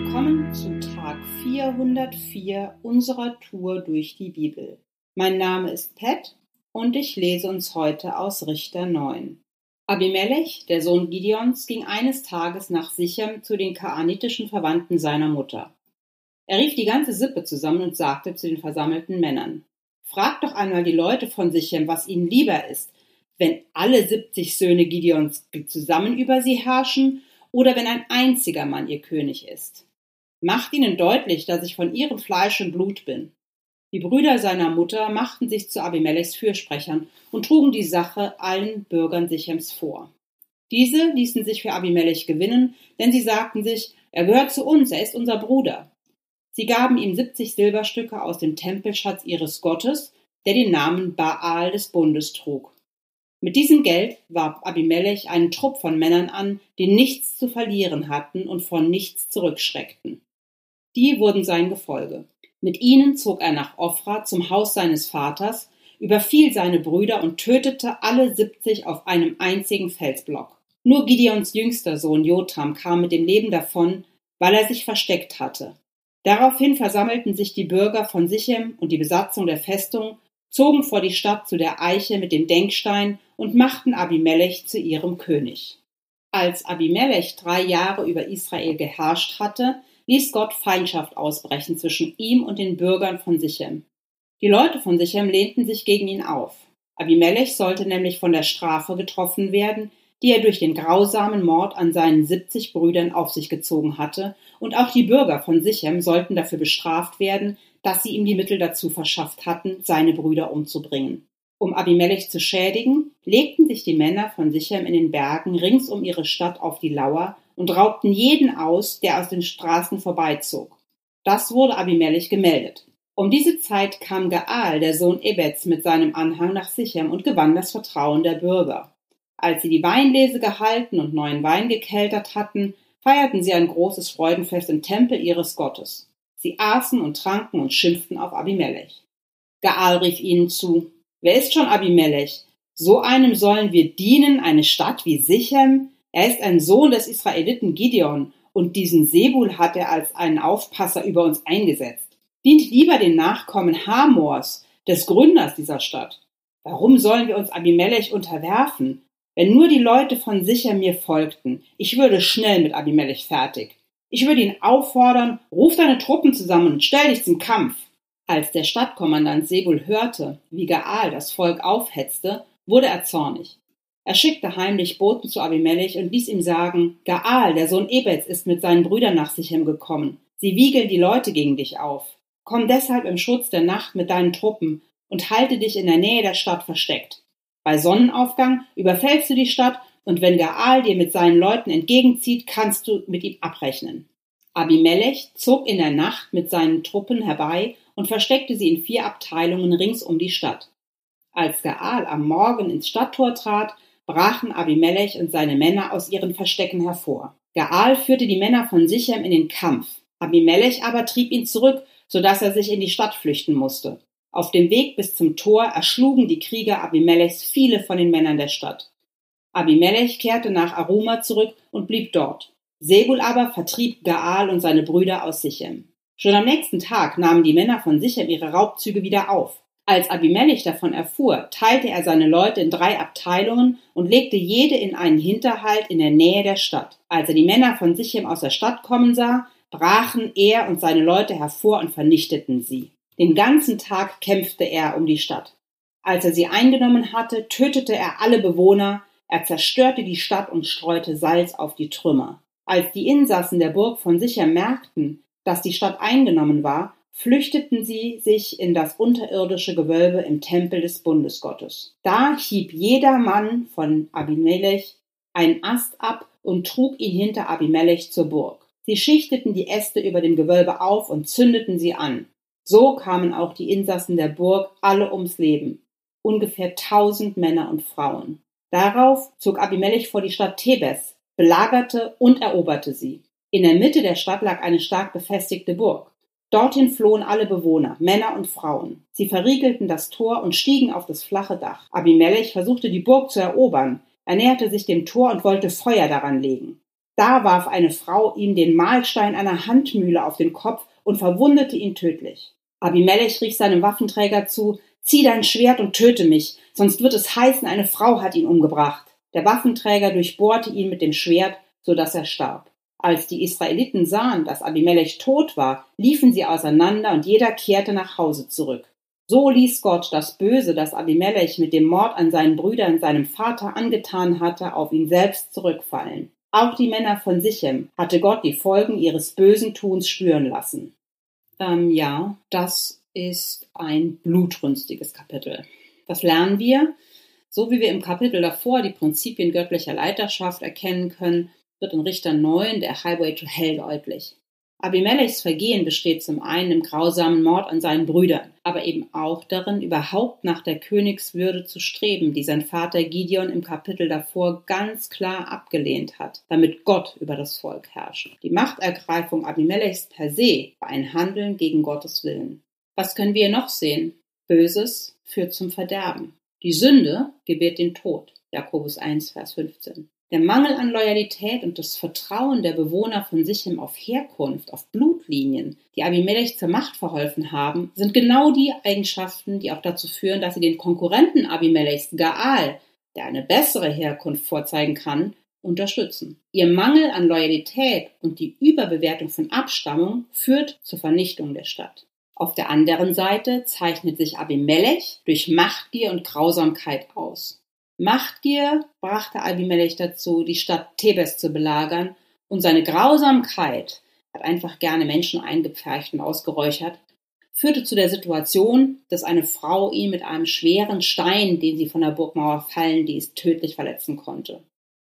Willkommen zu Tag 404 unserer Tour durch die Bibel. Mein Name ist Pat und ich lese uns heute aus Richter 9. Abimelech, der Sohn Gideons, ging eines Tages nach Sichem zu den kaanitischen Verwandten seiner Mutter. Er rief die ganze Sippe zusammen und sagte zu den versammelten Männern, Fragt doch einmal die Leute von Sichem, was ihnen lieber ist, wenn alle 70 Söhne Gideons zusammen über sie herrschen oder wenn ein einziger Mann ihr König ist. Macht ihnen deutlich, dass ich von ihrem Fleisch und Blut bin. Die Brüder seiner Mutter machten sich zu Abimelechs Fürsprechern und trugen die Sache allen Bürgern Sichems vor. Diese ließen sich für Abimelech gewinnen, denn sie sagten sich, er gehört zu uns, er ist unser Bruder. Sie gaben ihm 70 Silberstücke aus dem Tempelschatz ihres Gottes, der den Namen Baal des Bundes trug. Mit diesem Geld warb Abimelech einen Trupp von Männern an, die nichts zu verlieren hatten und von nichts zurückschreckten. Die wurden sein Gefolge. Mit ihnen zog er nach Ophra zum Haus seines Vaters, überfiel seine Brüder und tötete alle siebzig auf einem einzigen Felsblock. Nur Gideons jüngster Sohn Jotham kam mit dem Leben davon, weil er sich versteckt hatte. Daraufhin versammelten sich die Bürger von Sichem und die Besatzung der Festung, zogen vor die Stadt zu der Eiche mit dem Denkstein und machten Abimelech zu ihrem König. Als Abimelech drei Jahre über Israel geherrscht hatte, ließ Gott Feindschaft ausbrechen zwischen ihm und den Bürgern von Sichem. Die Leute von Sichem lehnten sich gegen ihn auf. Abimelech sollte nämlich von der Strafe getroffen werden, die er durch den grausamen Mord an seinen 70 Brüdern auf sich gezogen hatte, und auch die Bürger von Sichem sollten dafür bestraft werden, dass sie ihm die Mittel dazu verschafft hatten, seine Brüder umzubringen. Um Abimelech zu schädigen, legten sich die Männer von Sichem in den Bergen rings um ihre Stadt auf die Lauer und raubten jeden aus, der aus den Straßen vorbeizog. Das wurde Abimelech gemeldet. Um diese Zeit kam Gaal, der Sohn Ebets, mit seinem Anhang nach Sichem und gewann das Vertrauen der Bürger. Als sie die Weinlese gehalten und neuen Wein gekeltert hatten, feierten sie ein großes Freudenfest im Tempel ihres Gottes. Sie aßen und tranken und schimpften auf Abimelech. Gaal rief ihnen zu, Wer ist schon Abimelech? So einem sollen wir dienen, eine Stadt wie Sichem? Er ist ein Sohn des Israeliten Gideon, und diesen Sebul hat er als einen Aufpasser über uns eingesetzt. Dient lieber den Nachkommen Hamors, des Gründers dieser Stadt. Warum sollen wir uns Abimelech unterwerfen? Wenn nur die Leute von Sichem mir folgten, ich würde schnell mit Abimelech fertig. Ich würde ihn auffordern, ruf deine Truppen zusammen und stell dich zum Kampf. Als der Stadtkommandant Sebul hörte, wie Gaal das Volk aufhetzte, wurde er zornig. Er schickte heimlich Boten zu Abimelech und ließ ihm sagen, Gaal, der Sohn Ebets, ist mit seinen Brüdern nach Sichem gekommen. Sie wiegeln die Leute gegen dich auf. Komm deshalb im Schutz der Nacht mit deinen Truppen und halte dich in der Nähe der Stadt versteckt. Bei Sonnenaufgang überfällst du die Stadt und wenn Gaal dir mit seinen Leuten entgegenzieht, kannst du mit ihm abrechnen. Abimelech zog in der Nacht mit seinen Truppen herbei und versteckte sie in vier Abteilungen rings um die Stadt. Als Gaal am Morgen ins Stadttor trat, brachen Abimelech und seine Männer aus ihren Verstecken hervor. Gaal führte die Männer von Sichem in den Kampf. Abimelech aber trieb ihn zurück, so dass er sich in die Stadt flüchten musste. Auf dem Weg bis zum Tor erschlugen die Krieger Abimelechs viele von den Männern der Stadt. Abimelech kehrte nach Aruma zurück und blieb dort. Sebul aber vertrieb Gaal und seine Brüder aus Sichem. Schon am nächsten Tag nahmen die Männer von Sichem ihre Raubzüge wieder auf. Als Abimelech davon erfuhr, teilte er seine Leute in drei Abteilungen und legte jede in einen Hinterhalt in der Nähe der Stadt. Als er die Männer von Sichem aus der Stadt kommen sah, brachen er und seine Leute hervor und vernichteten sie. Den ganzen Tag kämpfte er um die Stadt. Als er sie eingenommen hatte, tötete er alle Bewohner, er zerstörte die Stadt und streute Salz auf die Trümmer. Als die Insassen der Burg von Sichem merkten, dass die Stadt eingenommen war, flüchteten sie sich in das unterirdische Gewölbe im Tempel des Bundesgottes. Da hieb jeder Mann von Abimelech einen Ast ab und trug ihn hinter Abimelech zur Burg. Sie schichteten die Äste über dem Gewölbe auf und zündeten sie an. So kamen auch die Insassen der Burg alle ums Leben, ungefähr tausend Männer und Frauen. Darauf zog Abimelech vor die Stadt Thebes, belagerte und eroberte sie. In der Mitte der Stadt lag eine stark befestigte Burg. Dorthin flohen alle Bewohner, Männer und Frauen. Sie verriegelten das Tor und stiegen auf das flache Dach. Abimelech versuchte die Burg zu erobern. Er näherte sich dem Tor und wollte Feuer daran legen. Da warf eine Frau ihm den Mahlstein einer Handmühle auf den Kopf und verwundete ihn tödlich. Abimelech rief seinem Waffenträger zu, zieh dein Schwert und töte mich, sonst wird es heißen, eine Frau hat ihn umgebracht. Der Waffenträger durchbohrte ihn mit dem Schwert, so dass er starb. Als die Israeliten sahen, dass Abimelech tot war, liefen sie auseinander und jeder kehrte nach Hause zurück. So ließ Gott das Böse, das Abimelech mit dem Mord an seinen Brüdern seinem Vater angetan hatte, auf ihn selbst zurückfallen. Auch die Männer von Sichem hatte Gott die Folgen ihres bösen Tuns spüren lassen. Ähm, ja, das ist ein blutrünstiges Kapitel. Was lernen wir? So wie wir im Kapitel davor die Prinzipien göttlicher Leiterschaft erkennen können, wird in Richter 9 der Highway to Hell deutlich. Abimelechs Vergehen besteht zum einen im grausamen Mord an seinen Brüdern, aber eben auch darin, überhaupt nach der Königswürde zu streben, die sein Vater Gideon im Kapitel davor ganz klar abgelehnt hat, damit Gott über das Volk herrscht. Die Machtergreifung Abimelechs per se war ein Handeln gegen Gottes Willen. Was können wir noch sehen? Böses führt zum Verderben. Die Sünde gebärt den Tod. Jakobus 1, Vers 15. Der Mangel an Loyalität und das Vertrauen der Bewohner von Sichem auf Herkunft, auf Blutlinien, die Abimelech zur Macht verholfen haben, sind genau die Eigenschaften, die auch dazu führen, dass sie den Konkurrenten Abimelechs, Gaal, der eine bessere Herkunft vorzeigen kann, unterstützen. Ihr Mangel an Loyalität und die Überbewertung von Abstammung führt zur Vernichtung der Stadt. Auf der anderen Seite zeichnet sich Abimelech durch Machtgier und Grausamkeit aus. Machtgier brachte Abimelech dazu, die Stadt Thebes zu belagern, und seine Grausamkeit hat einfach gerne Menschen eingepfercht und ausgeräuchert, führte zu der Situation, dass eine Frau ihn mit einem schweren Stein, den sie von der Burgmauer fallen ließ, tödlich verletzen konnte.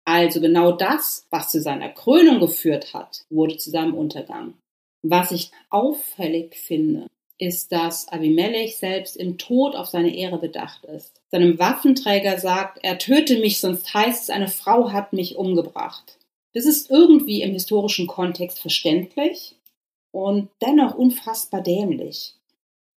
Also genau das, was zu seiner Krönung geführt hat, wurde zu seinem Untergang. Was ich auffällig finde, ist, dass Abimelech selbst im Tod auf seine Ehre bedacht ist. Seinem Waffenträger sagt, er töte mich, sonst heißt es, eine Frau hat mich umgebracht. Das ist irgendwie im historischen Kontext verständlich und dennoch unfassbar dämlich.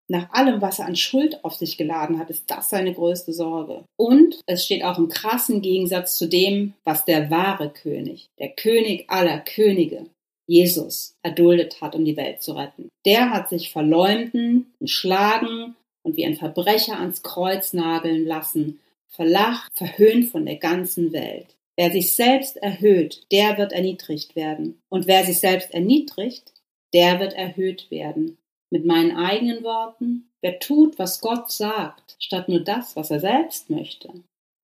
Nach allem, was er an Schuld auf sich geladen hat, ist das seine größte Sorge. Und es steht auch im krassen Gegensatz zu dem, was der wahre König, der König aller Könige, Jesus erduldet hat, um die Welt zu retten. Der hat sich verleumden, schlagen und wie ein Verbrecher ans Kreuz nageln lassen, verlacht, verhöhnt von der ganzen Welt. Wer sich selbst erhöht, der wird erniedrigt werden. Und wer sich selbst erniedrigt, der wird erhöht werden. Mit meinen eigenen Worten, wer tut, was Gott sagt, statt nur das, was er selbst möchte,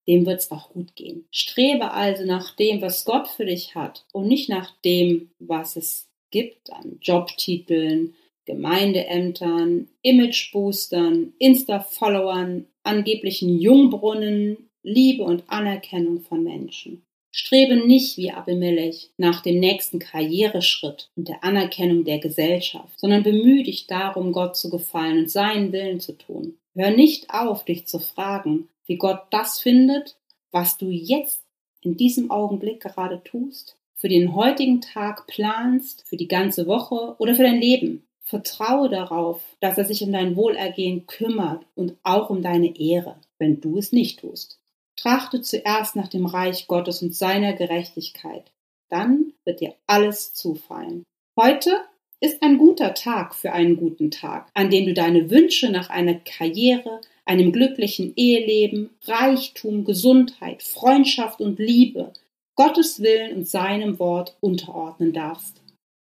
dem wird's auch gut gehen. Strebe also nach dem, was Gott für dich hat und nicht nach dem, was es gibt an Jobtiteln, Gemeindeämtern, Imageboostern, Insta-Followern, angeblichen Jungbrunnen, Liebe und Anerkennung von Menschen. Strebe nicht wie Abimelech nach dem nächsten Karriereschritt und der Anerkennung der Gesellschaft, sondern bemühe dich darum, Gott zu gefallen und seinen Willen zu tun. Hör nicht auf, dich zu fragen, wie Gott das findet, was du jetzt in diesem Augenblick gerade tust, für den heutigen Tag planst, für die ganze Woche oder für dein Leben. Vertraue darauf, dass er sich um dein Wohlergehen kümmert und auch um deine Ehre, wenn du es nicht tust. Trachte zuerst nach dem Reich Gottes und seiner Gerechtigkeit. Dann wird dir alles zufallen. Heute ist ein guter Tag für einen guten Tag, an dem du deine Wünsche nach einer Karriere, einem glücklichen Eheleben, Reichtum, Gesundheit, Freundschaft und Liebe, Gottes Willen und seinem Wort unterordnen darfst.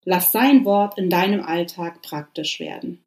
Lass sein Wort in deinem Alltag praktisch werden.